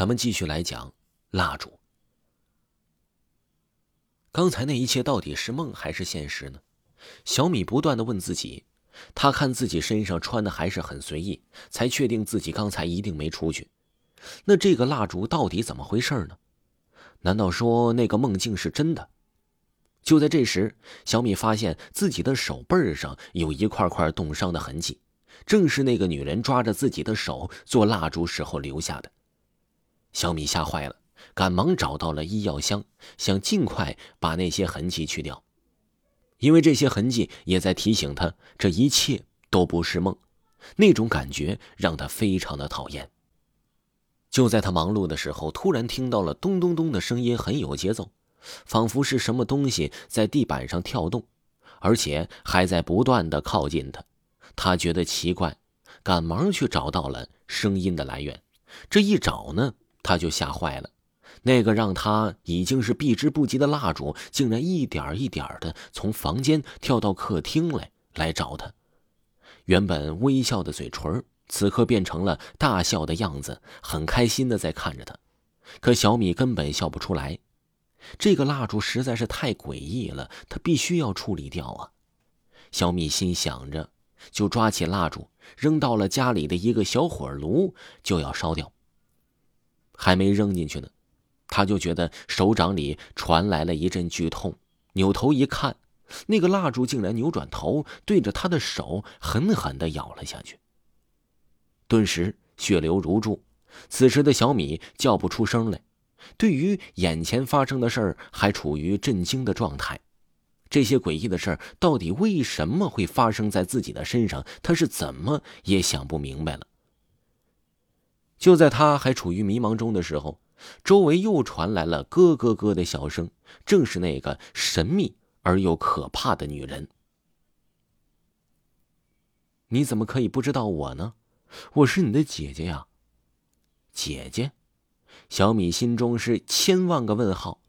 咱们继续来讲蜡烛。刚才那一切到底是梦还是现实呢？小米不断的问自己。他看自己身上穿的还是很随意，才确定自己刚才一定没出去。那这个蜡烛到底怎么回事呢？难道说那个梦境是真的？就在这时，小米发现自己的手背上有一块块冻伤的痕迹，正是那个女人抓着自己的手做蜡烛时候留下的。小米吓坏了，赶忙找到了医药箱，想尽快把那些痕迹去掉，因为这些痕迹也在提醒他，这一切都不是梦。那种感觉让他非常的讨厌。就在他忙碌的时候，突然听到了咚咚咚的声音，很有节奏，仿佛是什么东西在地板上跳动，而且还在不断的靠近他。他觉得奇怪，赶忙去找到了声音的来源。这一找呢？他就吓坏了，那个让他已经是避之不及的蜡烛，竟然一点一点的从房间跳到客厅来，来找他。原本微笑的嘴唇，此刻变成了大笑的样子，很开心的在看着他。可小米根本笑不出来，这个蜡烛实在是太诡异了，他必须要处理掉啊！小米心想着，就抓起蜡烛，扔到了家里的一个小火炉，就要烧掉。还没扔进去呢，他就觉得手掌里传来了一阵剧痛，扭头一看，那个蜡烛竟然扭转头，对着他的手狠狠的咬了下去。顿时血流如注，此时的小米叫不出声来，对于眼前发生的事儿还处于震惊的状态。这些诡异的事儿到底为什么会发生在自己的身上？他是怎么也想不明白了。就在他还处于迷茫中的时候，周围又传来了咯咯咯的笑声，正是那个神秘而又可怕的女人。你怎么可以不知道我呢？我是你的姐姐呀，姐姐。小米心中是千万个问号，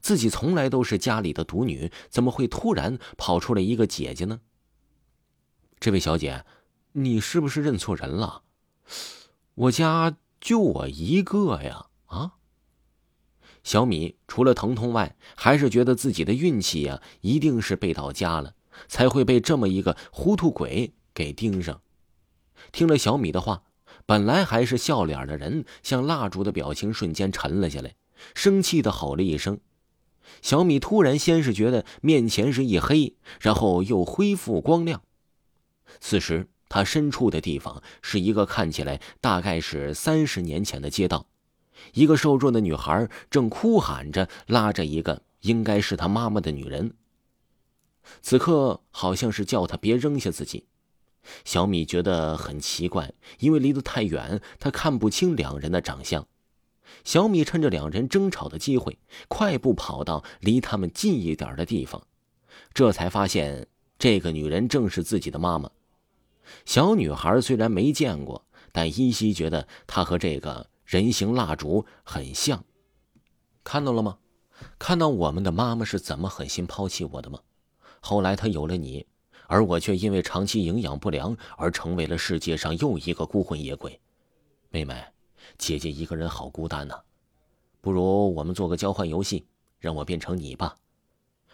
自己从来都是家里的独女，怎么会突然跑出来一个姐姐呢？这位小姐，你是不是认错人了？我家就我一个呀！啊，小米除了疼痛外，还是觉得自己的运气呀，一定是背到家了，才会被这么一个糊涂鬼给盯上。听了小米的话，本来还是笑脸的人，像蜡烛的表情瞬间沉了下来，生气的吼了一声。小米突然先是觉得面前是一黑，然后又恢复光亮。此时。他身处的地方是一个看起来大概是三十年前的街道，一个瘦弱的女孩正哭喊着拉着一个应该是她妈妈的女人。此刻好像是叫她别扔下自己。小米觉得很奇怪，因为离得太远，她看不清两人的长相。小米趁着两人争吵的机会，快步跑到离他们近一点的地方，这才发现这个女人正是自己的妈妈。小女孩虽然没见过，但依稀觉得她和这个人形蜡烛很像。看到了吗？看到我们的妈妈是怎么狠心抛弃我的吗？后来她有了你，而我却因为长期营养不良而成为了世界上又一个孤魂野鬼。妹妹，姐姐一个人好孤单呐，不如我们做个交换游戏，让我变成你吧。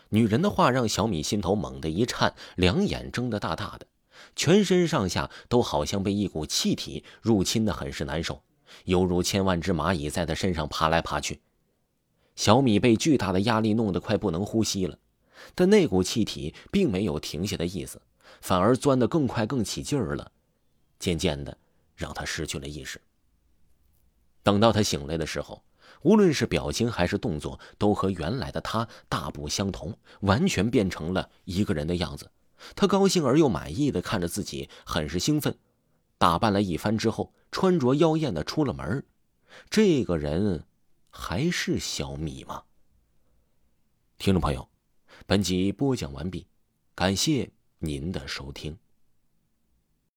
女人的话让小米心头猛地一颤，两眼睁得大大的。全身上下都好像被一股气体入侵的很是难受，犹如千万只蚂蚁在他身上爬来爬去。小米被巨大的压力弄得快不能呼吸了，但那股气体并没有停下的意思，反而钻得更快更起劲儿了，渐渐的让他失去了意识。等到他醒来的时候，无论是表情还是动作，都和原来的他大不相同，完全变成了一个人的样子。他高兴而又满意的看着自己，很是兴奋。打扮了一番之后，穿着妖艳的出了门。这个人还是小米吗？听众朋友，本集播讲完毕，感谢您的收听。